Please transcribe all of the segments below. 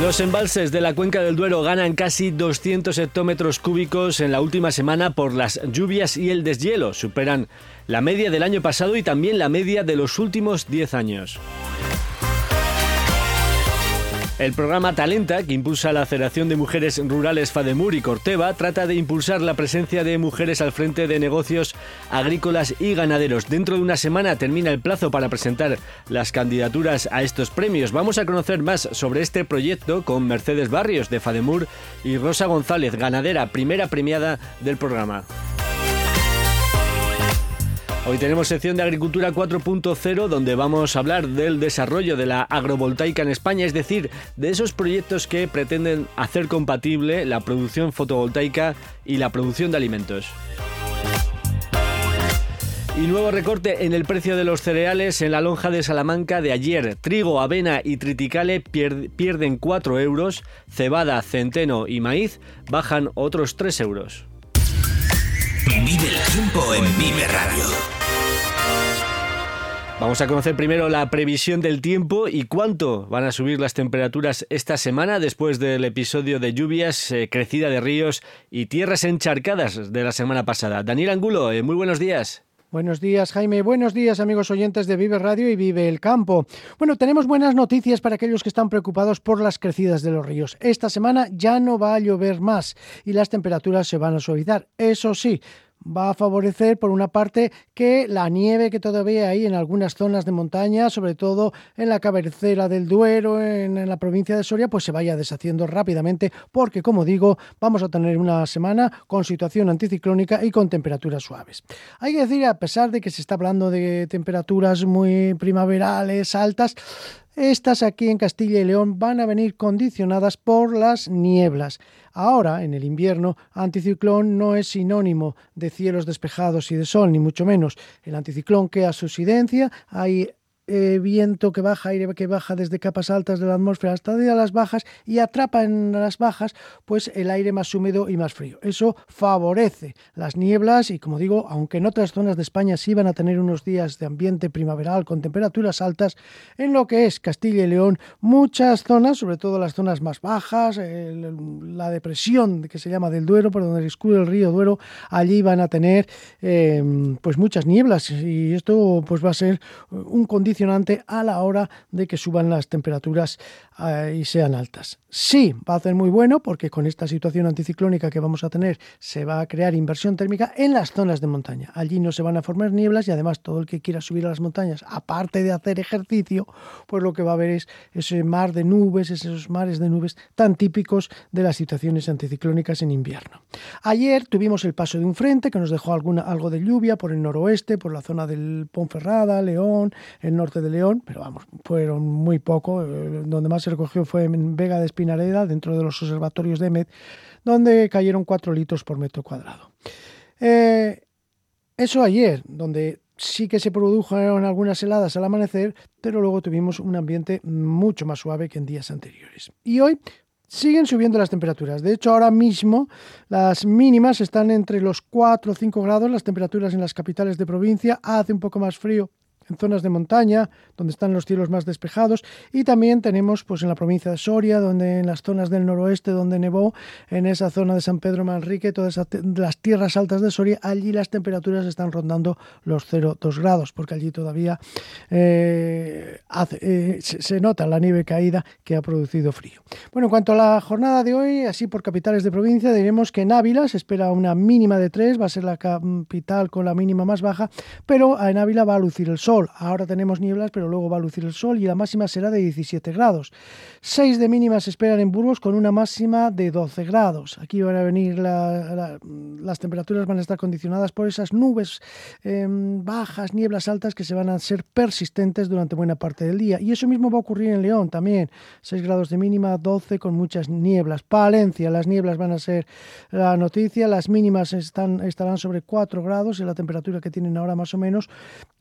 Los embalses de la cuenca del Duero ganan casi 200 hectómetros cúbicos en la última semana por las lluvias y el deshielo. Superan la media del año pasado y también la media de los últimos 10 años. El programa Talenta, que impulsa la Federación de Mujeres Rurales Fademur y Corteva, trata de impulsar la presencia de mujeres al frente de negocios agrícolas y ganaderos. Dentro de una semana termina el plazo para presentar las candidaturas a estos premios. Vamos a conocer más sobre este proyecto con Mercedes Barrios de Fademur y Rosa González, ganadera primera premiada del programa. Hoy tenemos sección de Agricultura 4.0 donde vamos a hablar del desarrollo de la agrovoltaica en España, es decir, de esos proyectos que pretenden hacer compatible la producción fotovoltaica y la producción de alimentos. Y nuevo recorte en el precio de los cereales en la lonja de Salamanca de ayer. Trigo, avena y triticale pierden 4 euros, cebada, centeno y maíz bajan otros 3 euros. Vive el tiempo en Vive Radio. Vamos a conocer primero la previsión del tiempo y cuánto van a subir las temperaturas esta semana después del episodio de lluvias, eh, crecida de ríos y tierras encharcadas de la semana pasada. Daniel Angulo, eh, muy buenos días. Buenos días, Jaime. Buenos días, amigos oyentes de Vive Radio y Vive el Campo. Bueno, tenemos buenas noticias para aquellos que están preocupados por las crecidas de los ríos. Esta semana ya no va a llover más y las temperaturas se van a suavizar. Eso sí, va a favorecer, por una parte, que la nieve que todavía hay en algunas zonas de montaña, sobre todo en la cabecera del Duero, en, la provincia de Soria, pues se vaya deshaciendo rápidamente, porque, como digo, vamos a tener una semana con situación anticiclónica y con temperaturas suaves. Hay que decir, a pesar de que se está hablando de temperaturas muy primaverales, altas, estas aquí en Castilla y León van a venir condicionadas por las nieblas. Ahora, en el invierno, anticiclón no es sinónimo de cielos despejados y de sol, ni mucho menos. El anticiclón que a su sidencia hay eh, viento que baja, aire que baja desde capas altas de la atmósfera hasta de las bajas y atrapa en las bajas pues el aire más húmedo y más frío. Eso favorece las nieblas y como digo, aunque en otras zonas de España sí van a tener unos días de ambiente primaveral con temperaturas altas, en lo que es Castilla y León, muchas zonas, sobre todo las zonas más bajas, la depresión que se llama del Duero, por donde discurre el río Duero, allí van a tener em, pues muchas nieblas y esto pues va a ser un condicionamiento a la hora de que suban las temperaturas eh, y sean altas. Sí, va a ser muy bueno porque con esta situación anticiclónica que vamos a tener se va a crear inversión térmica en las zonas de montaña. Allí no se van a formar nieblas y además todo el que quiera subir a las montañas, aparte de hacer ejercicio, pues lo que va a ver es ese mar de nubes, esos mares de nubes tan típicos de las situaciones anticiclónicas en invierno. Ayer tuvimos el paso de un frente que nos dejó alguna, algo de lluvia por el noroeste, por la zona del Ponferrada, León, el de León, pero vamos, fueron muy poco. Eh, donde más se recogió fue en Vega de Espinareda, dentro de los observatorios de Met, donde cayeron 4 litros por metro cuadrado. Eh, eso ayer, donde sí que se produjeron algunas heladas al amanecer, pero luego tuvimos un ambiente mucho más suave que en días anteriores. Y hoy siguen subiendo las temperaturas. De hecho, ahora mismo las mínimas están entre los 4 o 5 grados, las temperaturas en las capitales de provincia. Hace un poco más frío en zonas de montaña, donde están los cielos más despejados, y también tenemos pues en la provincia de Soria, donde en las zonas del noroeste donde nevó, en esa zona de San Pedro Manrique, todas las tierras altas de Soria, allí las temperaturas están rondando los 0,2 grados, porque allí todavía eh, eh, se, nota la nieve caída que ha producido frío. Bueno, en cuanto a la jornada de hoy, así por capitales de provincia, diremos que en Ávila se espera una mínima de 3, va a ser la capital con la mínima más baja, pero en Ávila va a lucir el sol. Ahora tenemos nieblas, pero luego va a lucir el sol y la máxima será de 17 grados. 6 de mínima se esperan en Burgos con una máxima de 12 grados. Aquí van a venir las temperaturas, van a estar condicionadas por esas nubes em, bajas, nieblas altas que se van a ser persistentes durante buena parte del día. Y eso mismo va a ocurrir en León también. 6 grados de mínima, 12 con muchas nieblas. Palencia, las nieblas van a ser la noticia. Las mínimas están, estarán sobre 4 grados y la temperatura que tienen ahora más o menos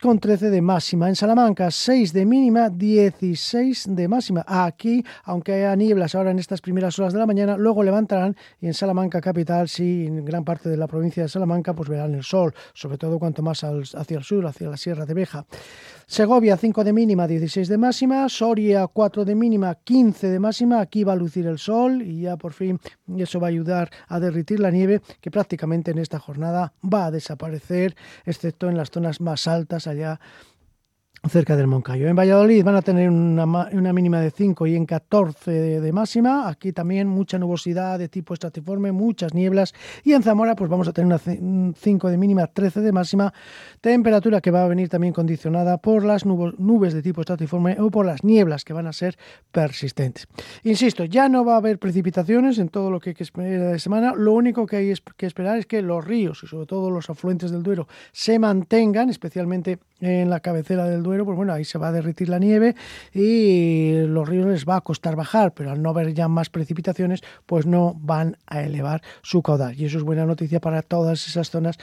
con 13 de máxima. En Salamanca 6 de mínima, 16 de máxima. Aquí, aunque haya nieblas ahora en estas primeras horas de la mañana, luego levantarán y en Salamanca capital, sí, en gran parte de la provincia de Salamanca, pues verán el sol, sobre todo cuanto más hacia el sur, hacia la Sierra de Beja. Segovia 5 de mínima, 16 de máxima. Soria 4 de mínima, 15 de máxima. Aquí va a lucir el sol y ya por fin eso va a ayudar a derritir la nieve que prácticamente en esta jornada va a desaparecer, excepto en las zonas más altas allá cerca del Moncayo. En Valladolid van a tener una, mínima de 5 y en 14 de, máxima. Aquí también mucha nubosidad de tipo estratiforme, muchas nieblas. Y en Zamora pues vamos a tener una 5 de mínima, 13 de máxima. Temperatura que va a venir también condicionada por las nubes de tipo estratiforme o por las nieblas que van a ser persistentes. Insisto, ya no va a haber precipitaciones en todo lo que hay que esperar de semana. Lo único que hay que esperar es que los ríos y sobre todo los afluentes del Duero se mantengan, especialmente en la cabecera del Duero, pues bueno, ahí se va a derretir la nieve y los ríos les va a costar bajar, pero al no haber ya más precipitaciones, pues no van a elevar su caudal. Y eso es buena noticia para todas esas zonas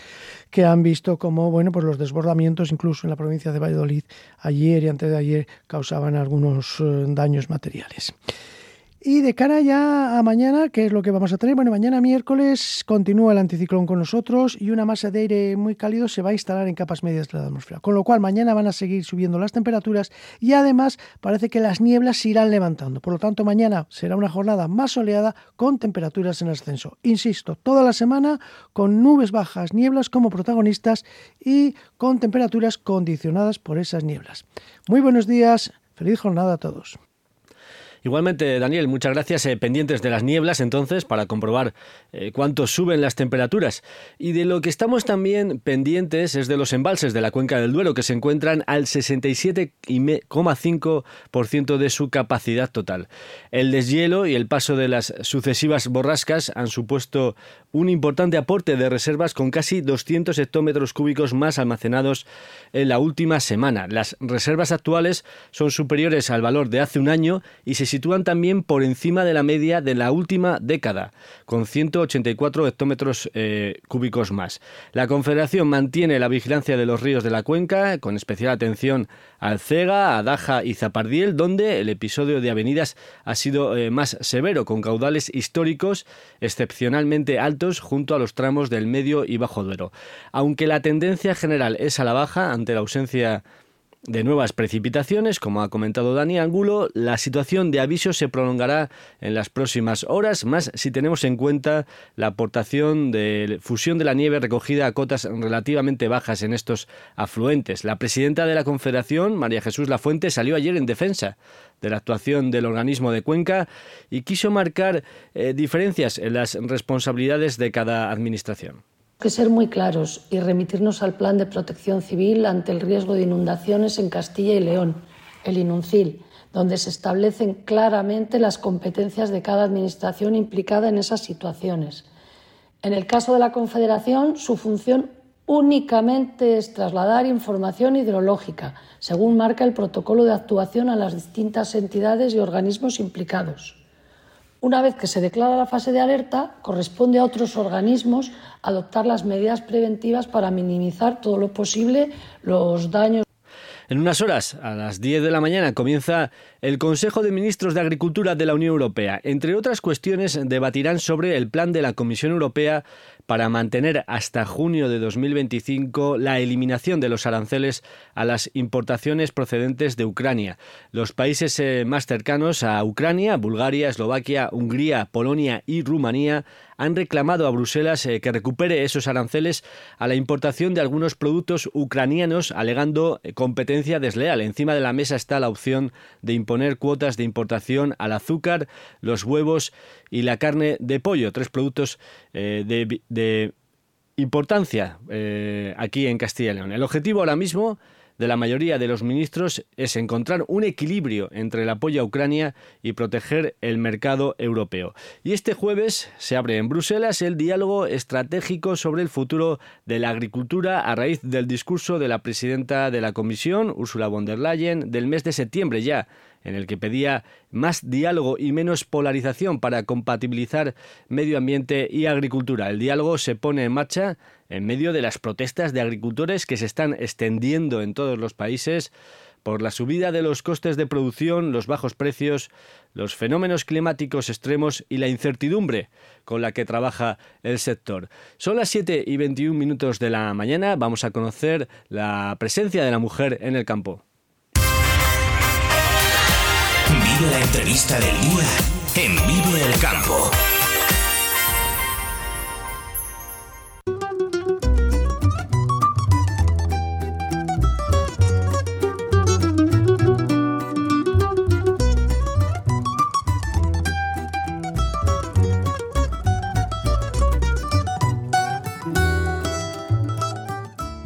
que han visto como, bueno, pues los desbordamientos, incluso en la provincia de Valladolid, ayer y antes de ayer, causaban algunos eh, daños materiales. Y de cara ya a mañana, ¿qué es lo que vamos a tener? Bueno, mañana miércoles continúa el anticiclón con nosotros y una masa de aire muy cálido se va a instalar en capas medias de la atmósfera. Con lo cual, mañana van a seguir subiendo las temperaturas y además parece que las nieblas se irán levantando. Por lo tanto, mañana será una jornada más soleada con temperaturas en ascenso. Insisto, toda la semana con nubes bajas, nieblas como protagonistas y con temperaturas condicionadas por esas nieblas. Muy buenos días, feliz jornada a todos. Igualmente, Daniel, muchas gracias. Eh, pendientes de las nieblas, entonces, para comprobar eh, cuánto suben las temperaturas. Y de lo que estamos también pendientes es de los embalses de la cuenca del Duero, que se encuentran al 67,5% de su capacidad total. El deshielo y el paso de las sucesivas borrascas han supuesto un importante aporte de reservas con casi 200 hectómetros cúbicos más almacenados en la última semana. Las reservas actuales son superiores al valor de hace un año y se sitúan también por encima de la media de la última década, con 184 hectómetros eh, cúbicos más. La Confederación mantiene la vigilancia de los ríos de la cuenca, con especial atención al Cega, Adaja y Zapardiel, donde el episodio de avenidas ha sido eh, más severo, con caudales históricos excepcionalmente altos junto a los tramos del medio y bajo Duero. Aunque la tendencia general es a la baja ante la ausencia de nuevas precipitaciones, como ha comentado Dani Angulo, la situación de aviso se prolongará en las próximas horas, más si tenemos en cuenta la aportación de fusión de la nieve recogida a cotas relativamente bajas en estos afluentes. La presidenta de la Confederación, María Jesús Lafuente, salió ayer en defensa de la actuación del organismo de Cuenca y quiso marcar eh, diferencias en las responsabilidades de cada administración que ser muy claros y remitirnos al Plan de Protección Civil ante el riesgo de inundaciones en Castilla y León, el INUNCIL, donde se establecen claramente las competencias de cada administración implicada en esas situaciones. En el caso de la Confederación, su función únicamente es trasladar información hidrológica, según marca el protocolo de actuación a las distintas entidades y organismos implicados. Una vez que se declara la fase de alerta, corresponde a otros organismos adoptar las medidas preventivas para minimizar todo lo posible los daños. En unas horas, a las 10 de la mañana, comienza el Consejo de Ministros de Agricultura de la Unión Europea. Entre otras cuestiones, debatirán sobre el plan de la Comisión Europea para mantener hasta junio de 2025 la eliminación de los aranceles a las importaciones procedentes de Ucrania. Los países eh, más cercanos a Ucrania, Bulgaria, Eslovaquia, Hungría, Polonia y Rumanía, han reclamado a Bruselas eh, que recupere esos aranceles a la importación de algunos productos ucranianos, alegando eh, competencia desleal. Encima de la mesa está la opción de imponer cuotas de importación al azúcar, los huevos y la carne de pollo, tres productos eh, de, importancia aquí en Castilla y León. El objetivo ahora mismo de la mayoría de los ministros es encontrar un equilibrio entre el apoyo a Ucrania y proteger el mercado europeo. Y este jueves se abre en Bruselas el diálogo estratégico sobre el futuro de la agricultura a raíz del discurso de la presidenta de la Comisión, Ursula von der Leyen, del mes de septiembre ya en el que pedía más diálogo y menos polarización para compatibilizar medio ambiente y agricultura. El diálogo se pone en marcha en medio de las protestas de agricultores que se están extendiendo en todos los países por la subida de los costes de producción, los bajos precios, los fenómenos climáticos extremos y la incertidumbre con la que trabaja el sector. Son las 7 y 21 minutos de la mañana. Vamos a conocer la presencia de la mujer en el campo. La entrevista del día en Vive el Campo.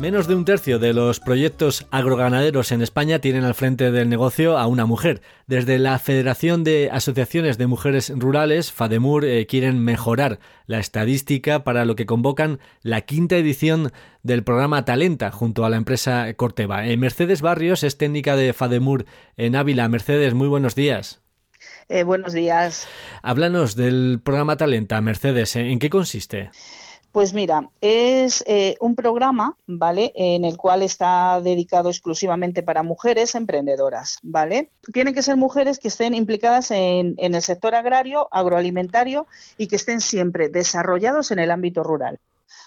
Menos de un tercio de los proyectos agroganaderos en España tienen al frente del negocio a una mujer. Desde la Federación de Asociaciones de Mujeres Rurales, FADEMUR, eh, quieren mejorar la estadística para lo que convocan la quinta edición del programa Talenta junto a la empresa Corteva. Eh, Mercedes Barrios es técnica de FADEMUR en Ávila. Mercedes, muy buenos días. Eh, buenos días. Háblanos del programa Talenta, Mercedes. ¿En qué consiste? Pues mira, es eh, un programa, ¿vale? En el cual está dedicado exclusivamente para mujeres emprendedoras, ¿vale? Tienen que ser mujeres que estén implicadas en, en el sector agrario, agroalimentario y que estén siempre desarrollados en el ámbito rural.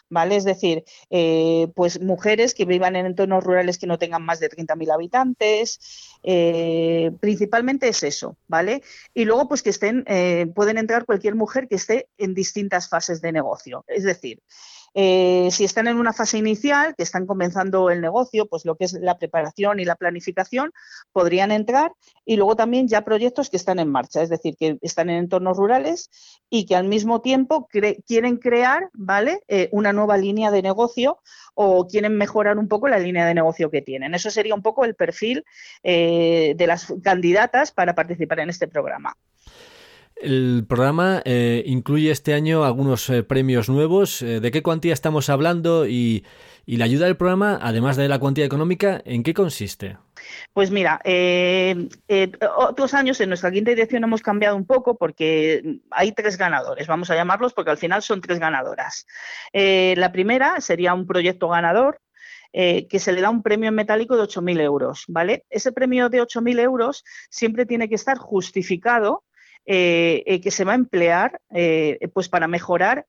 ¿Vale? Es decir, eh, pues mujeres que vivan en entornos rurales que no tengan más de 30.000 habitantes, eh, principalmente es eso, ¿vale? Y luego, pues que estén, eh, pueden entrar cualquier mujer que esté en distintas fases de negocio. Es decir, eh, si están en una fase inicial, que están comenzando el negocio, pues lo que es la preparación y la planificación, podrían entrar y luego también ya proyectos que están en marcha, es decir, que están en entornos rurales y que al mismo tiempo quieren crear, ¿vale? Eh, una nueva línea de negocio o quieren mejorar un poco la línea de negocio que tienen. Eso sería un poco el perfil eh, de las candidatas para participar en este programa. El programa eh, incluye este año algunos eh, premios nuevos. Eh, ¿De qué cuantía estamos hablando? Y, la ayuda del programa, además de la cuantía económica, ¿en qué consiste? Pues mira, otros años en nuestra quinta edición hemos cambiado un poco porque hay tres ganadores, vamos a llamarlos porque al final son tres ganadoras. la primera sería un proyecto ganador que se le da un premio en metálico de 8.000 euros, ¿vale? Ese premio de 8.000 euros siempre tiene que estar justificado eh, eh, que se va a emplear eh, pues para mejorar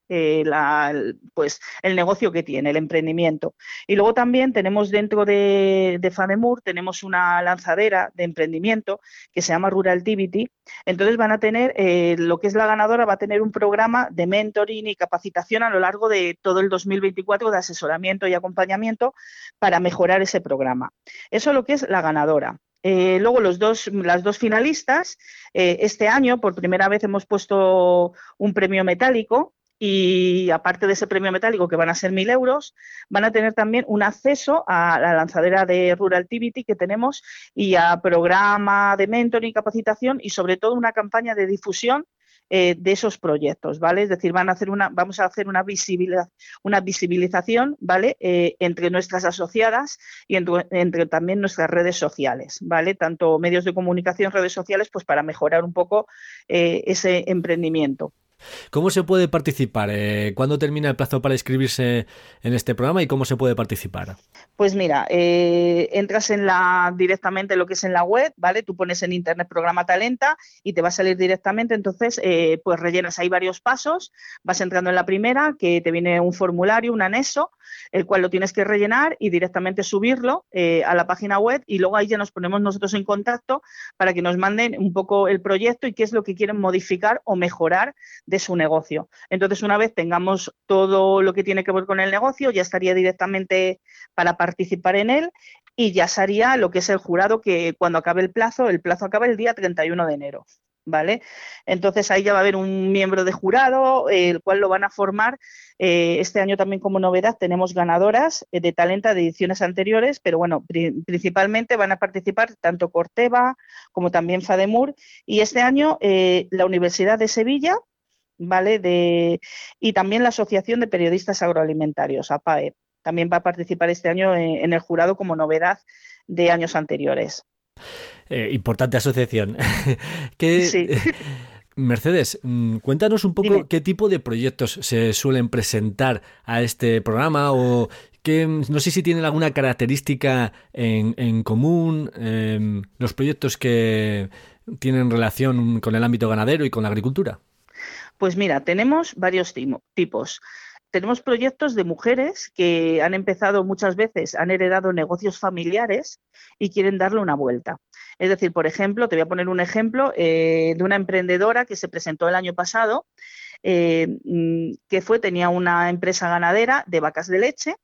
pues el negocio que tiene, el emprendimiento. Y luego también tenemos dentro de, de Fademur, tenemos una lanzadera de emprendimiento que se llama Ruraltivity. Entonces van a tener, lo que es la ganadora va a tener un programa de mentoring y capacitación a lo largo de todo el 2024 de asesoramiento y acompañamiento para mejorar ese programa. Eso es lo que es la ganadora. Eh, luego los dos, las dos finalistas, eh, este año por primera vez hemos puesto un premio metálico y aparte de ese premio metálico que van a ser mil euros, van a tener también un acceso a la lanzadera de Rural Activity que tenemos y a programa de mentoring y capacitación y sobre todo una campaña de difusión eh, de esos proyectos, ¿vale? Es decir, van a hacer una, vamos a hacer una, una visibilización, ¿vale? Eh, entre nuestras asociadas y entre, también nuestras redes sociales, ¿vale? Tanto medios de comunicación, redes sociales, pues para mejorar un poco eh, ese emprendimiento. ¿Cómo se puede participar? Eh, ¿Cuándo termina el plazo para inscribirse en este programa y cómo se puede participar? Pues mira, eh, entras en la directamente lo que es en la web, ¿vale? Tú pones en internet programa Talenta y te va a salir directamente. Entonces, eh, pues rellenas ahí varios pasos, vas entrando en la primera, que te viene un formulario, un anexo, el cual lo tienes que rellenar y directamente subirlo a la página web y luego ahí ya nos ponemos nosotros en contacto para que nos manden un poco el proyecto y qué es lo que quieren modificar o mejorar de su negocio. Entonces, una vez tengamos todo lo que tiene que ver con el negocio, ya estaría directamente para participar en él y ya sería lo que es el jurado que cuando acabe el plazo, el plazo acaba el día 31 de enero. ¿Vale? Entonces ahí ya va a haber un miembro de jurado, el cual lo van a formar. Eh, este año también como novedad tenemos ganadoras eh, de talenta de ediciones anteriores, pero bueno, principalmente van a participar tanto Corteva como también Fademur. Y este año eh, la Universidad de Sevilla, ¿vale? De, y también la Asociación de Periodistas Agroalimentarios, APAE también va a participar este año en, el jurado como novedad de años anteriores. Eh, importante asociación. Mercedes, mm, cuéntanos un poco qué tipo de proyectos se suelen presentar a este programa o que no sé si tienen alguna característica en, común em, los proyectos que tienen relación con el ámbito ganadero y con la agricultura. Pues mira, tenemos varios tipos tenemos proyectos de mujeres que han empezado muchas veces, han heredado negocios familiares y quieren darle una vuelta. Es decir, por ejemplo, te voy a poner un ejemplo eh, de una emprendedora que se presentó el año pasado, eh, mm, que fue, tenía una empresa ganadera de vacas de leche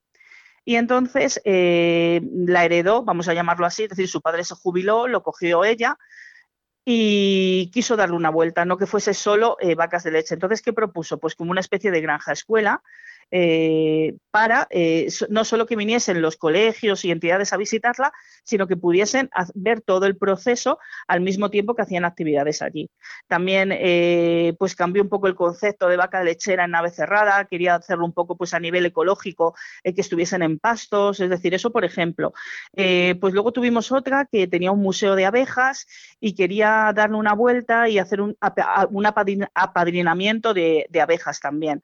y entonces eh, la heredó, vamos a llamarlo así, es decir, su padre se jubiló, lo cogió ella y quiso darle una vuelta, no que fuese solo eh, vacas de leche. Entonces, ¿qué propuso? Pues como una especie de granja escuela eh, para eh, no solo que viniesen los colegios y entidades a visitarla, sino que pudiesen ver todo el proceso al mismo tiempo que hacían actividades allí. También eh, pues cambió un poco el concepto de vaca lechera en nave cerrada, quería hacerlo un poco pues a nivel ecológico, que estuviesen en pastos, es decir, eso por ejemplo. pues luego tuvimos otra que tenía un museo de abejas y quería darle una vuelta y hacer un, apadrinamiento de abejas también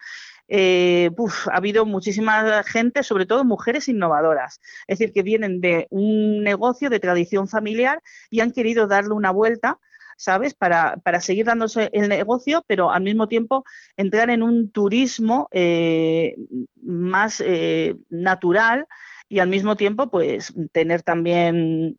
eh, ha habido muchísima gente, sobre todo mujeres innovadoras, es decir, que vienen de un negocio de tradición familiar y han querido darle una vuelta. ¿Sabes? Para, para seguir dándose el negocio, pero al mismo tiempo entrar en un turismo eh, más eh, natural y al mismo tiempo, pues, tener también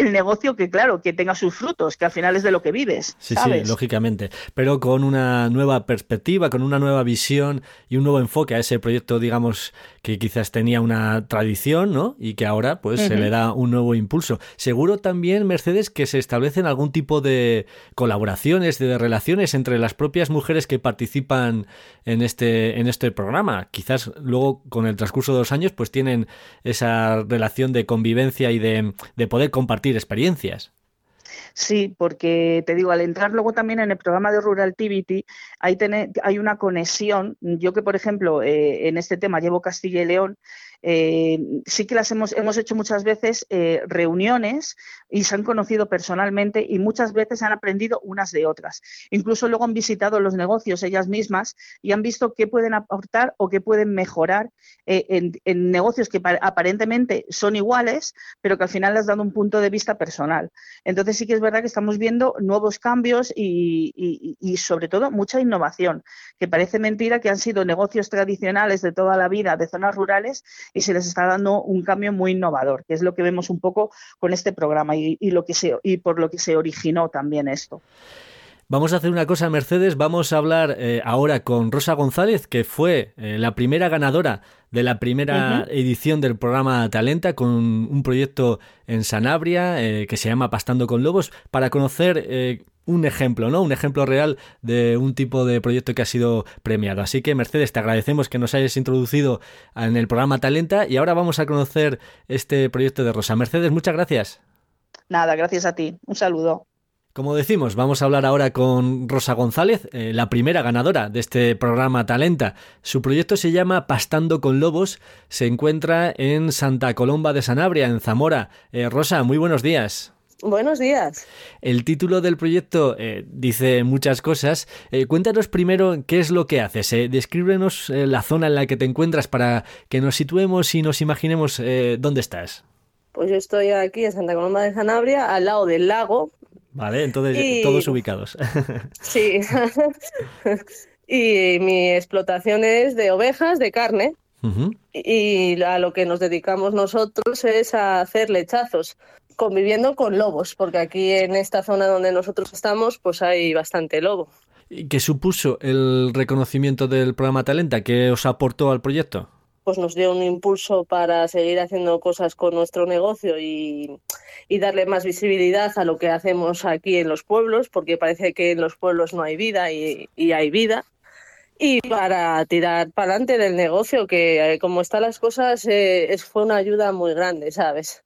el negocio que, claro, que tenga sus frutos, que al final es de lo que vives. Sí, sí, lógicamente. Pero con una nueva perspectiva, con una nueva visión y un nuevo enfoque a ese proyecto, digamos, que quizás tenía una tradición, ¿no? Y que ahora, pues, se le da un nuevo impulso. Seguro también, Mercedes, que se establecen algún tipo de colaboraciones, de relaciones entre las propias mujeres que participan en este, en este programa. Quizás luego, con el transcurso de los años, pues tienen esa relación de convivencia y de, de poder compartir experiencias. Sí, porque te digo, al entrar luego también en el programa de Rural Activity, hay, hay una conexión. Yo que, por ejemplo, eh, en este tema llevo Castilla y León, eh, sí que las hemos, hemos hecho muchas veces eh, reuniones y se han conocido personalmente y muchas veces han aprendido unas de otras. Incluso luego han visitado los negocios ellas mismas y han visto qué pueden aportar o qué pueden mejorar eh, en, negocios que aparentemente son iguales, pero que al final les dan un punto de vista personal. Entonces sí que es verdad que estamos viendo nuevos cambios y, y sobre todo mucha innovación, que parece mentira que han sido negocios tradicionales de toda la vida de zonas rurales y se les está dando un cambio muy innovador, que es lo que vemos un poco con este programa y, lo que se, y por lo que se originó también esto. Vamos a hacer una cosa, Mercedes. Vamos a hablar eh, ahora con Rosa González, que fue eh, la primera ganadora de la primera edición del programa Talenta, con un proyecto en Sanabria eh, que se llama Pastando con Lobos, para conocer un ejemplo, ¿no? Un ejemplo real de un tipo de proyecto que ha sido premiado. Así que, Mercedes, te agradecemos que nos hayas introducido en el programa Talenta y ahora vamos a conocer este proyecto de Rosa. Mercedes, muchas gracias. Nada, gracias a ti. Un saludo. Como decimos, vamos a hablar ahora con Rosa González, eh, la primera ganadora de este programa Talenta. Su proyecto se llama Pastando con Lobos, se encuentra en Santa Colomba de Sanabria, en Zamora. Eh, Rosa, muy buenos días. Buenos días. El título del proyecto eh, dice muchas cosas. Eh, cuéntanos primero qué es lo que haces. Eh. Descríbenos la zona en la que te encuentras para que nos situemos y nos imaginemos dónde estás. Pues yo estoy aquí en Santa Coloma de Sanabria, al lado del lago. Vale, entonces todos ubicados. sí. y mi explotación es de ovejas, de carne. Y a lo que nos dedicamos nosotros es a hacer lechazos conviviendo con lobos, porque aquí en esta zona donde nosotros estamos, pues hay bastante lobo. ¿Y qué supuso el reconocimiento del programa Talenta? ¿Qué os aportó al proyecto? Pues nos dio un impulso para seguir haciendo cosas con nuestro negocio y, darle más visibilidad a lo que hacemos aquí en los pueblos, porque parece que en los pueblos no hay vida y, hay vida y para tirar para adelante del negocio, que eh, como están las cosas, eh, fue una ayuda muy grande, ¿sabes?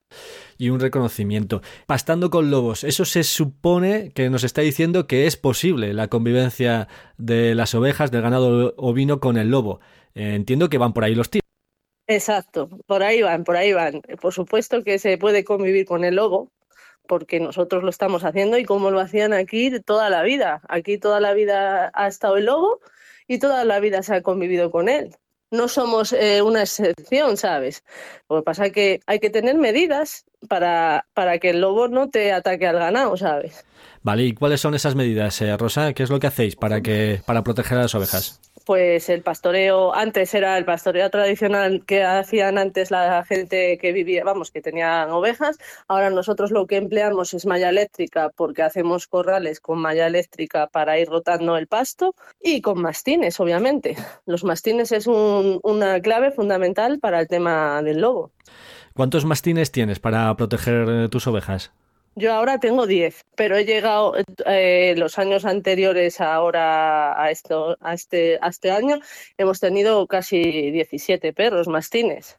y un reconocimiento. Pastando con lobos, eso se supone que nos está diciendo que es posible la convivencia de las ovejas, del ganado ovino con el lobo. Eh, entiendo que van por ahí los tiros. Exacto, por ahí van, por ahí van. Por supuesto que se puede convivir con el lobo, porque nosotros lo estamos haciendo y como lo hacían aquí toda la vida. Aquí toda la vida ha estado el lobo y toda la vida se ha convivido con él no somos eh, una excepción, ¿sabes? Lo que pasa es que hay que tener medidas para, para que el lobo no te ataque al ganado, ¿sabes? Vale, ¿y cuáles son esas medidas, eh, Rosa? ¿Qué es lo que hacéis para, que, para proteger a las ovejas? Pues el pastoreo antes era el pastoreo tradicional que hacían antes la gente que vivía, vamos, que tenían ovejas. Ahora nosotros lo que empleamos es malla eléctrica porque hacemos corrales con malla eléctrica para ir rotando el pasto y con mastines, obviamente. Los mastines es una clave fundamental para el tema del lobo. ¿Cuántos mastines tienes para proteger tus ovejas? Yo ahora tengo 10, pero he llegado eh, los años anteriores ahora a, esto, a, este, a este año, hemos tenido casi 17 perros mastines.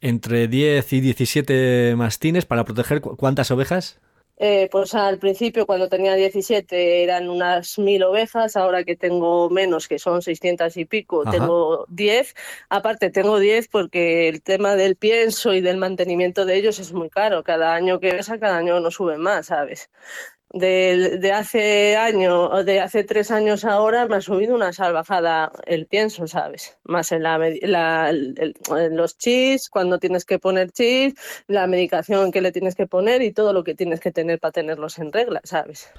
Entre 10 y 17 mastines para proteger cuántas ovejas? Eh, pues al principio, cuando tenía 17, eran unas mil ovejas. Ahora que tengo menos, que son 600 y pico, tengo 10. Aparte, tengo 10 porque el tema del pienso y del mantenimiento de ellos es muy caro. Cada año que pesa, cada año no suben más, ¿sabes? De, de, hace año o de hace tres años ahora me ha subido una salvajada el pienso, ¿sabes? Más en, la, en los chis, cuando tienes que poner chis, la medicación que le tienes que poner y todo lo que tienes que tener para tenerlos en regla, ¿sabes?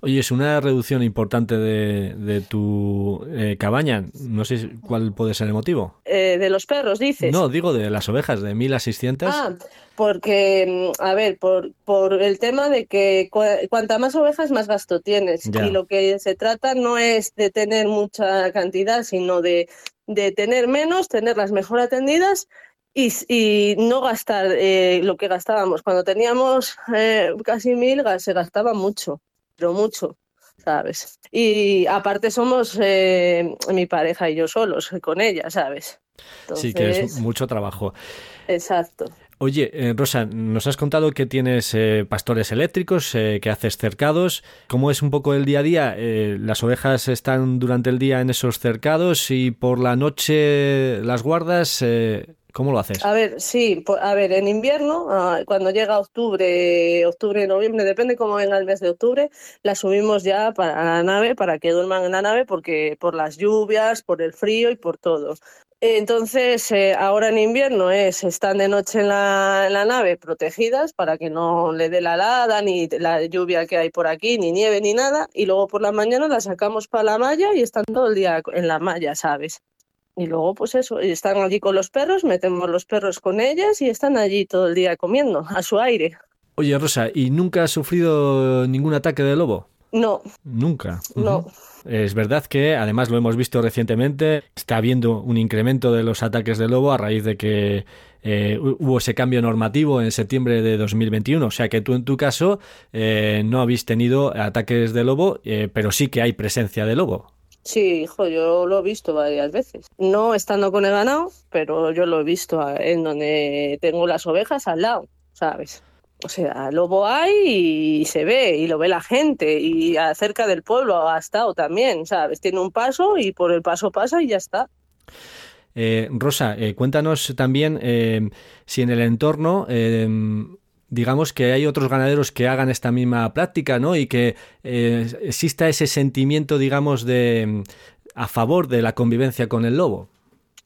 Oye, es una reducción importante de, de tu eh, cabaña. No sé cuál puede ser el motivo. Eh, ¿De los perros, dices? No, digo de las ovejas, de 1.000 a 600. Ah, porque, mm, a ver, por, por el tema de que cuanta más ovejas, más gasto tienes. Y lo que se trata no es de tener mucha cantidad, sino de, de tener menos, tenerlas mejor atendidas y, y, no gastar eh, lo que gastábamos. Cuando teníamos eh, casi mil, se gastaba mucho, pero mucho, ¿sabes? Y aparte somos eh, mi pareja y yo solos con ella, ¿sabes? Sí, que es mucho trabajo. Exacto. Oye, eh, Rosa, nos has contado que tienes eh, pastores eléctricos, eh, que haces cercados. ¿Cómo es un poco el día a día? ¿Las ovejas están durante el día en esos cercados y por la noche las guardas? ¿Cómo lo haces? A ver, sí, a ver, en invierno, ah, cuando llega octubre, octubre, noviembre, depende cómo venga el mes de octubre, las subimos ya para la nave, para que duerman en la nave, porque por las lluvias, por el frío y por todo. Entonces, eh, ahora en invierno es, están de noche en la, nave protegidas para que no le dé la helada, ni la lluvia que hay por aquí, ni nieve, ni nada. Y luego por la mañana las sacamos para la malla y están todo el día en la malla, ¿sabes? Y luego, pues eso, están allí con los perros, metemos los perros con ellas y están allí todo el día comiendo, a su aire. Oye, Rosa, ¿y nunca has sufrido ningún ataque de lobo? No. Nunca. No. Es verdad que, además lo hemos visto recientemente, está habiendo un incremento de los ataques de lobo a raíz de que eh, hubo ese cambio normativo en septiembre de 2021. O sea que tú en tu caso eh, no habéis tenido ataques de lobo, eh, pero sí que hay presencia de lobo. Sí, hijo, yo lo he visto varias veces. No estando con el ganado, pero yo lo he visto en donde tengo las ovejas al lado, ¿sabes? O sea, lobo hay y se ve, y lo ve la gente, y acerca del pueblo ha estado también, ¿sabes? Tiene un paso y por el paso pasa y ya está. Eh, Rosa, eh, cuéntanos también eh, si en el entorno digamos que hay otros ganaderos que hagan esta misma práctica, ¿no? Y que exista ese sentimiento, digamos, de a favor de la convivencia con el lobo.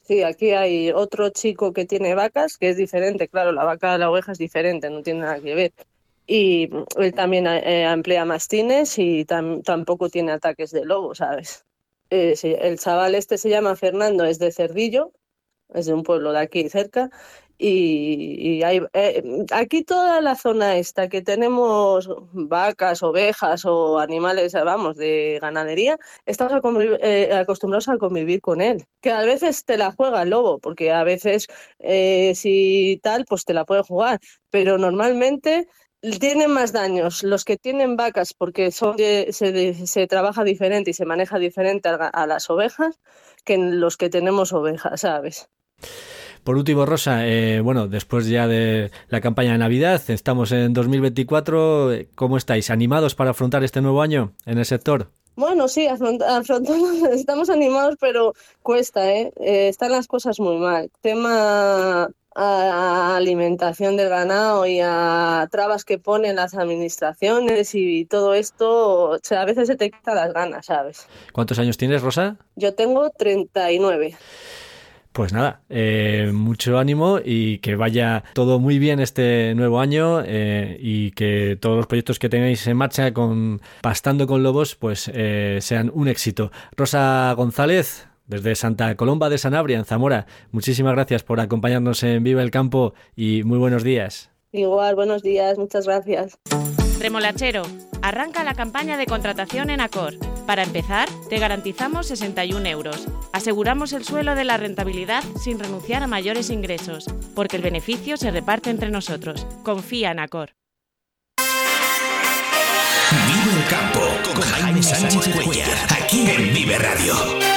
Sí, aquí hay otro chico que tiene vacas, que es diferente, claro, la vaca de la oveja es diferente, no tiene nada que ver. Y él también eh, emplea mastines y tampoco tiene ataques de lobo, ¿sabes? Eh, el chaval este se llama Fernando, es de Cerdillo, es de un pueblo de aquí cerca, y, hay, eh, aquí toda la zona esta que tenemos vacas, ovejas o animales, vamos, de ganadería, estamos eh, acostumbrados a convivir con él. Que a veces te la juega el lobo, porque a veces eh, si tal, pues te la puede jugar, pero normalmente tienen más daños los que tienen vacas porque son se, trabaja diferente y se maneja diferente a, a las ovejas que los que tenemos ovejas, ¿sabes? Por último, Rosa, eh, bueno, después ya de la campaña de Navidad, estamos en 2024. ¿Cómo estáis? ¿Animados para afrontar este nuevo año en el sector? Bueno, sí, afrontamos, estamos animados, pero cuesta, ¿eh? ¿eh? Están las cosas muy mal. Tema a alimentación del ganado y a trabas que ponen las administraciones y todo esto, o sea, a veces se te quita las ganas, ¿sabes? ¿Cuántos años tienes, Rosa? Yo tengo 39. Pues nada, eh, mucho ánimo y que vaya todo muy bien este nuevo año eh, y que todos los proyectos que tengáis en marcha con Pastando con Lobos pues eh, sean un éxito. Rosa González, desde Santa Colomba de Sanabria, en Zamora, muchísimas gracias por acompañarnos en Viva el Campo y muy buenos días. Igual, buenos días, muchas gracias. Remolachero, arranca la campaña de contratación en Acor. Para empezar, te garantizamos 61 euros. Aseguramos el suelo de la rentabilidad sin renunciar a mayores ingresos, porque el beneficio se reparte entre nosotros. Confía en Acor. Vive el campo con Jaime Sánchez Cuellar, aquí en Vive Radio.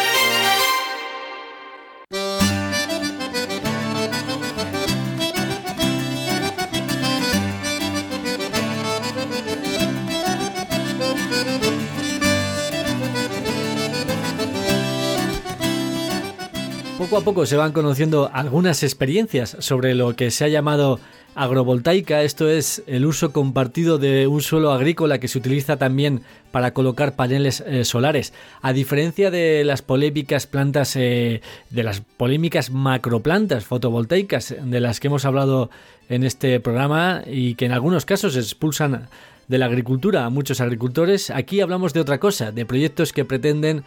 Poco a poco se van conociendo algunas experiencias sobre lo que se ha llamado agrovoltaica, esto es el uso compartido de un suelo agrícola que se utiliza también para colocar paneles eh, solares. A diferencia de las polémicas plantas, eh, de las polémicas macroplantas fotovoltaicas de las que hemos hablado en este programa y que en algunos casos expulsan de la agricultura a muchos agricultores, aquí hablamos de otra cosa, de proyectos que pretenden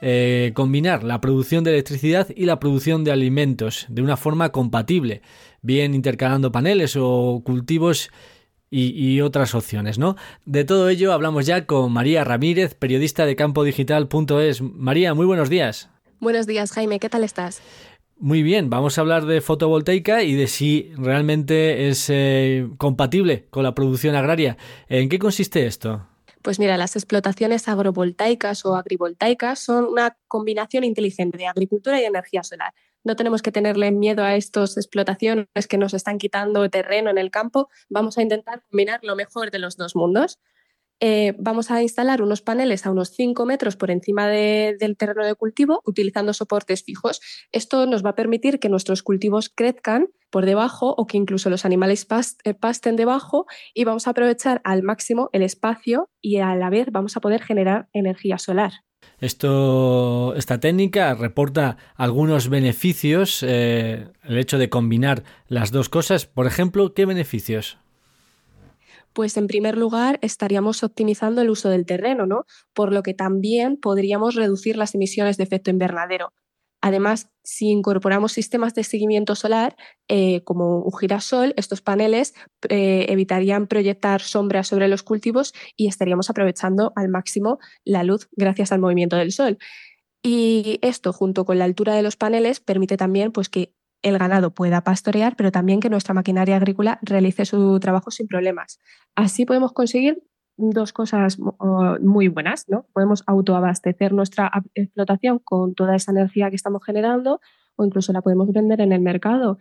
eh, combinar la producción de electricidad y la producción de alimentos de una forma compatible, bien intercalando paneles o cultivos y, otras opciones, ¿no? De todo ello hablamos ya con María Ramírez, periodista de campodigital.es. María, muy buenos días. Buenos días, Jaime, ¿qué tal estás? Muy bien, vamos a hablar de fotovoltaica y de si realmente es eh, compatible con la producción agraria. ¿En qué consiste esto? Pues mira, las explotaciones agrovoltaicas o agrivoltaicas son una combinación inteligente de agricultura y energía solar. No tenemos que tenerle miedo a estas explotaciones que nos están quitando terreno en el campo. Vamos a intentar combinar lo mejor de los dos mundos. Eh, vamos a instalar unos paneles a unos 5 metros por encima del terreno de cultivo utilizando soportes fijos. Esto nos va a permitir que nuestros cultivos crezcan por debajo o que incluso los animales eh, pasten debajo y vamos a aprovechar al máximo el espacio y a la vez vamos a poder generar energía solar. Esta técnica reporta algunos beneficios, eh, el hecho de combinar las dos cosas. Por ejemplo, ¿qué beneficios? Pues en primer lugar estaríamos optimizando el uso del terreno, ¿no? Por lo que también podríamos reducir las emisiones de efecto invernadero. Además, si incorporamos sistemas de seguimiento solar, eh, como un girasol, estos paneles eh, evitarían proyectar sombras sobre los cultivos y estaríamos aprovechando al máximo la luz gracias al movimiento del sol. Y esto, junto con la altura de los paneles, permite también pues, que el ganado pueda pastorear, pero también que nuestra maquinaria agrícola realice su trabajo sin problemas. Así podemos conseguir dos cosas muy buenas, ¿no? Podemos autoabastecer nuestra explotación con toda esa energía que estamos generando o incluso la podemos vender en el mercado.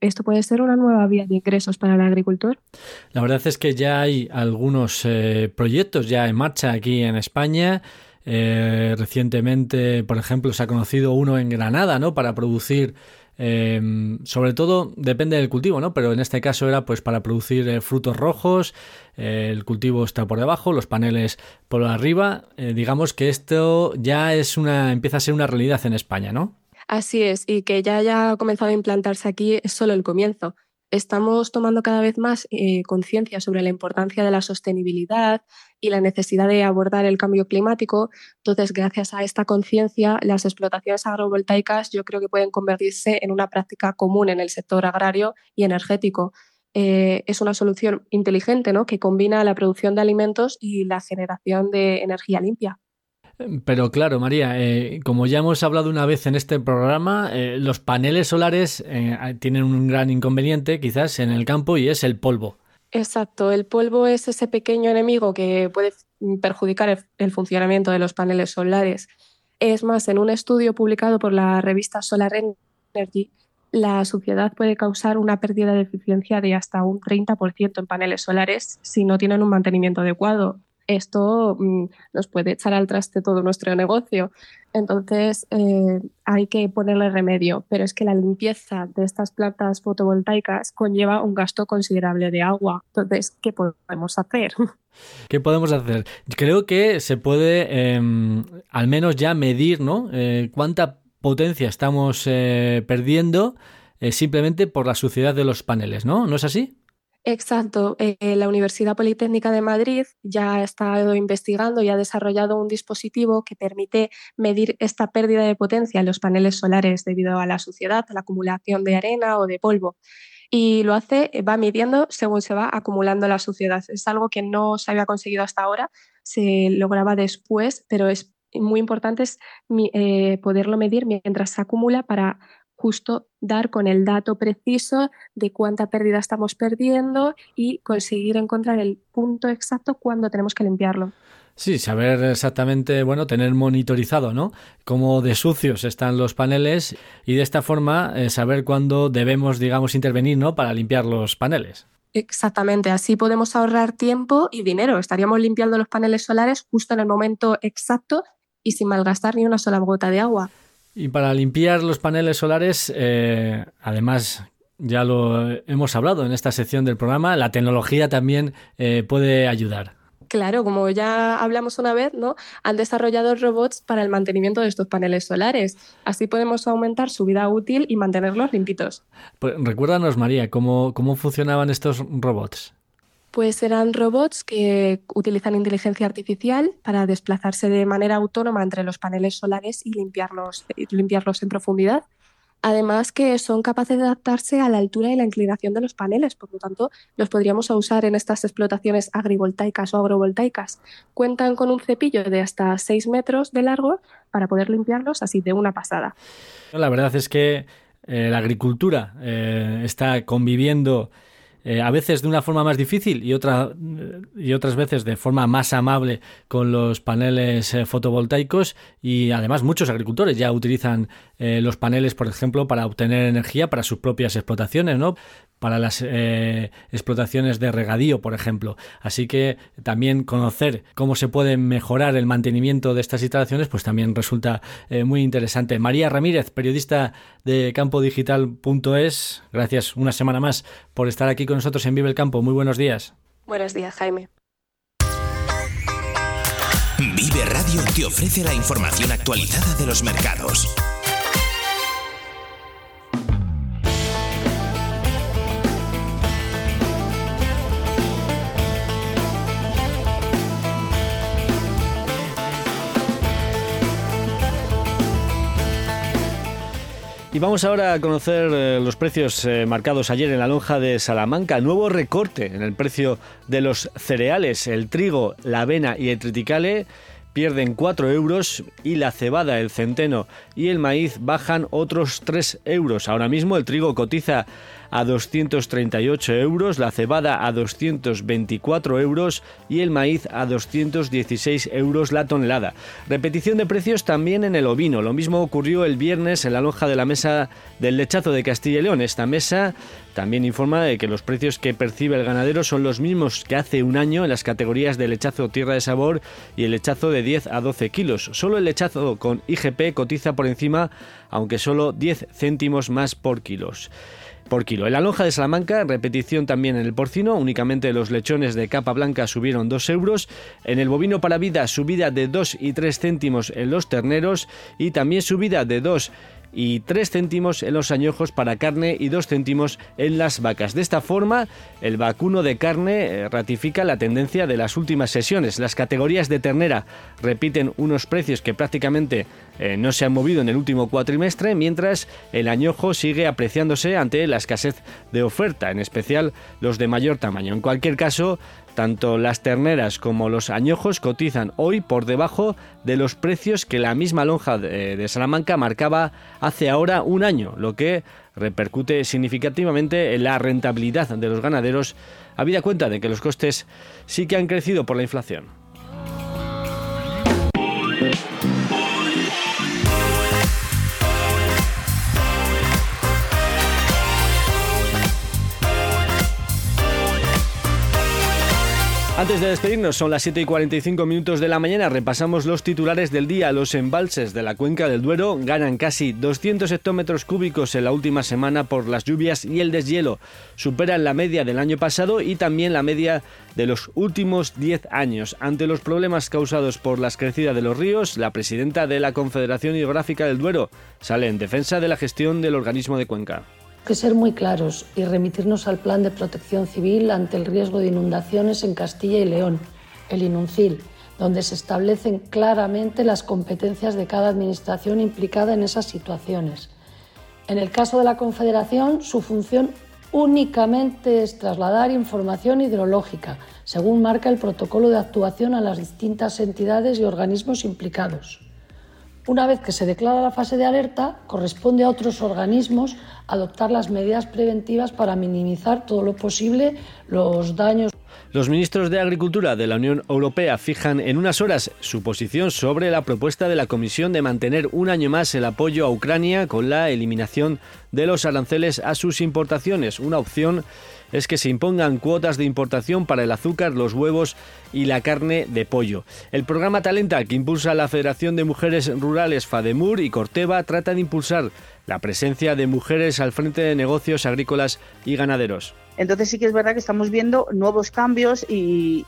Esto puede ser una nueva vía de ingresos para el agricultor. La verdad es que ya hay algunos eh, proyectos ya en marcha aquí en España. Eh, recientemente, por ejemplo, se ha conocido uno en Granada, ¿no? Para producir Em, sobre todo depende del cultivo, ¿no? Pero en este caso era pues para producir eh, frutos rojos, eh, el cultivo está por debajo, los paneles por arriba. Eh, digamos que esto ya es una, empieza a ser una realidad en España, ¿no? Así es, y que ya haya comenzado a implantarse aquí es solo el comienzo estamos tomando cada vez más eh, conciencia sobre la importancia de la sostenibilidad y la necesidad de abordar el cambio climático. Entonces, gracias a esta conciencia, las explotaciones agrovoltaicas yo creo que pueden convertirse en una práctica común en el sector agrario y energético. Eh, es una solución inteligente ¿no? que combina la producción de alimentos y la generación de energía limpia. Pero claro, María, eh, como ya hemos hablado una vez en este programa, eh, los paneles solares eh, tienen un gran inconveniente quizás en el campo y es el polvo. Exacto, el polvo es ese pequeño enemigo que puede perjudicar el, funcionamiento de los paneles solares. Es más, en un estudio publicado por la revista Solar Energy, la suciedad puede causar una pérdida de eficiencia de hasta un 30% en paneles solares si no tienen un mantenimiento adecuado esto mm, nos puede echar al traste todo nuestro negocio. Entonces eh, hay que ponerle remedio, pero es que la limpieza de estas plantas fotovoltaicas conlleva un gasto considerable de agua. Entonces, ¿qué podemos hacer? ¿Qué podemos hacer? Creo que se puede em, al menos ya medir ¿no? Eh, cuánta potencia estamos eh, perdiendo simplemente por la suciedad de los paneles, ¿no? ¿No es así? Exacto. Eh, la Universidad Politécnica de Madrid ya ha estado investigando y ha desarrollado un dispositivo que permite medir esta pérdida de potencia en los paneles solares debido a la suciedad, a la acumulación de arena o de polvo. Y lo hace, eh, va midiendo según se va acumulando la suciedad. Es algo que no se había conseguido hasta ahora, se lograba después, pero es muy importante eh, poderlo medir mientras se acumula para justo dar con el dato preciso de cuánta pérdida estamos perdiendo y conseguir encontrar el punto exacto cuando tenemos que limpiarlo. Sí, saber exactamente, bueno, tener monitorizado, ¿no? Cómo de sucios están los paneles y de esta forma eh, saber cuándo debemos, digamos, intervenir, ¿no? Para limpiar los paneles. Exactamente, así podemos ahorrar tiempo y dinero. Estaríamos limpiando los paneles solares justo en el momento exacto y sin malgastar ni una sola gota de agua. Y para limpiar los paneles solares, eh, además ya lo hemos hablado en esta sección del programa, la tecnología también eh, puede ayudar. Claro, como ya hablamos una vez, ¿no? Han desarrollado robots para el mantenimiento de estos paneles solares. Así podemos aumentar su vida útil y mantenerlos limpitos. Pues, recuérdanos, María, ¿cómo, cómo funcionaban estos robots. Pues serán robots que utilizan inteligencia artificial para desplazarse de manera autónoma entre los paneles solares y limpiarlos, limpiarlos en profundidad. Además que son capaces de adaptarse a la altura y la inclinación de los paneles, por lo tanto los podríamos usar en estas explotaciones agrivoltaicas o agrovoltaicas. Cuentan con un cepillo de hasta 6 metros de largo para poder limpiarlos así de una pasada. La verdad es que eh, la agricultura eh, está conviviendo eh, a veces de una forma más difícil y, y otras veces de forma más amable con los paneles eh, fotovoltaicos y además muchos agricultores ya utilizan eh, los paneles, por ejemplo, para obtener energía para sus propias explotaciones, ¿no? Para las eh, explotaciones de regadío, por ejemplo. Así que también conocer cómo se puede mejorar el mantenimiento de estas instalaciones, pues también resulta eh, muy interesante. María Ramírez, periodista de campodigital.es, gracias una semana más por estar aquí con nosotros en Vive el Campo. Muy buenos días. Buenos días, Jaime. Vive Radio te ofrece la información actualizada de los mercados Y vamos ahora a conocer eh, los precios eh, marcados ayer en la lonja de Salamanca. Nuevo recorte en el precio de los cereales. El trigo, la avena y el triticale pierden 4 euros y la cebada, el centeno y el maíz bajan otros 3 euros. Ahora mismo el trigo cotiza a 238 euros, la cebada a 224 euros y el maíz a 216 euros la tonelada. Repetición de precios también en el ovino. Lo mismo ocurrió el viernes en la lonja de la mesa del lechazo de Castilla y León. Esta mesa también informa de que los precios que percibe el ganadero son los mismos que hace un año en las categorías de lechazo tierra de sabor y el lechazo de 10 a 12 kilos. Solo el lechazo con IGP cotiza por encima, aunque solo 10 céntimos más por kilos por kilo. En la lonja de Salamanca, repetición también en el porcino, únicamente los lechones de capa blanca subieron 2 euros. En el bovino para vida, subida de 2 y 3 céntimos en los terneros y también subida de 2 y 3 céntimos en los añojos para carne y 2 céntimos en las vacas. De esta forma, el vacuno de carne eh, ratifica la tendencia de las últimas sesiones. Las categorías de ternera repiten unos precios que prácticamente eh, no se han movido en el último cuatrimestre, mientras el añojo sigue apreciándose ante la escasez de oferta, en especial los de mayor tamaño. En cualquier caso, tanto las terneras como los añojos cotizan hoy por debajo de los precios que la misma lonja de Salamanca marcaba hace ahora un año, lo que repercute significativamente en la rentabilidad de los ganaderos, habida cuenta de que los costes sí que han crecido por la inflación. Antes de despedirnos, son las 7 y 45 minutos de la mañana. Repasamos los titulares del día. Los embalses de la cuenca del Duero ganan casi 200 hectómetros cúbicos en la última semana por las lluvias y el deshielo. Superan la media del año pasado y también la media de los últimos 10 años. Ante los problemas causados por las crecidas de los ríos, la presidenta de la Confederación Hidrográfica del Duero sale en defensa de la gestión del organismo de cuenca que ser muy claros y remitirnos al Plan de Protección Civil ante el riesgo de inundaciones en Castilla y León, el INUNCIL, donde se establecen claramente las competencias de cada administración implicada en esas situaciones. En el caso de la Confederación, su función únicamente es trasladar información hidrológica, según marca el protocolo de actuación a las distintas entidades y organismos implicados. Una vez que se declara la fase de alerta, corresponde a otros organismos adoptar las medidas preventivas para minimizar todo lo posible los daños. Los ministros de Agricultura de la Unión Europea fijan en unas horas su posición sobre la propuesta de la Comisión de mantener un año más el apoyo a Ucrania con la eliminación de los aranceles a sus importaciones, una opción es que se impongan cuotas de importación para el azúcar, los huevos y la carne de pollo. El programa Talenta, que impulsa la Federación de Mujeres Rurales FADEMUR y Corteva, trata de impulsar la presencia de mujeres al frente de negocios agrícolas y ganaderos. Entonces sí que es verdad que estamos viendo nuevos cambios y,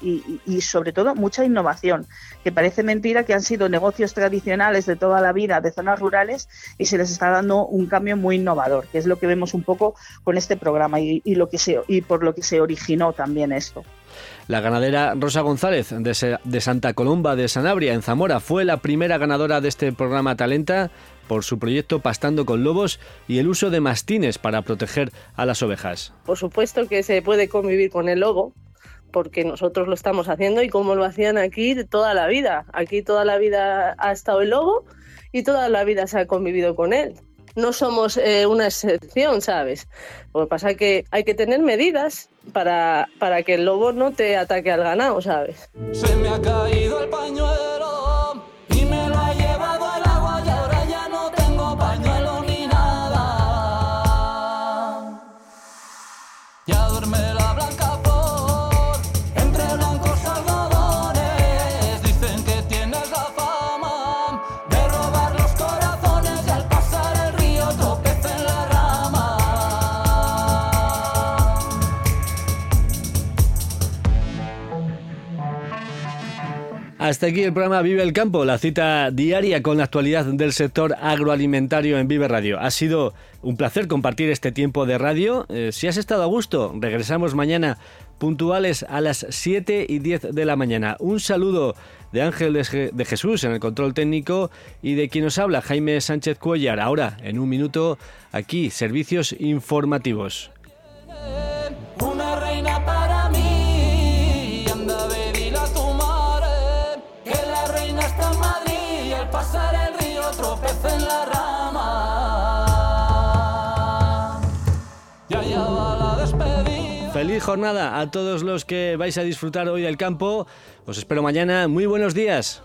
sobre todo mucha innovación, que parece mentira que han sido negocios tradicionales de toda la vida de zonas rurales y se les está dando un cambio muy innovador, que es lo que vemos un poco con este programa y, lo que se, y por lo que se originó también esto. La ganadera Rosa González de Santa Colomba de Sanabria, en Zamora, fue la primera ganadora de este programa Talenta por su proyecto Pastando con Lobos y el uso de mastines para proteger a las ovejas. Por supuesto que se puede convivir con el lobo, porque nosotros lo estamos haciendo y como lo hacían aquí toda la vida. Aquí toda la vida ha estado el lobo y toda la vida se ha convivido con él. No somos eh, una excepción, ¿sabes? Lo que pasa es que hay que tener medidas para, para que el lobo no te ataque al ganado, ¿sabes? Se me ha caído el pañuelo Hasta aquí el programa Vive el Campo, la cita diaria con la actualidad del sector agroalimentario en Vive Radio. Ha sido un placer compartir este tiempo de radio. Eh, si has estado a gusto, regresamos mañana puntuales a las 7 y 10 de la mañana. Un saludo de Ángel de Je- de Jesús en el control técnico y de quien nos habla, Jaime Sánchez Cuellar. Ahora, en un minuto, aquí, servicios informativos. Una reina para Feliz jornada a todos los que vais a disfrutar hoy del campo. Os espero mañana. Muy buenos días.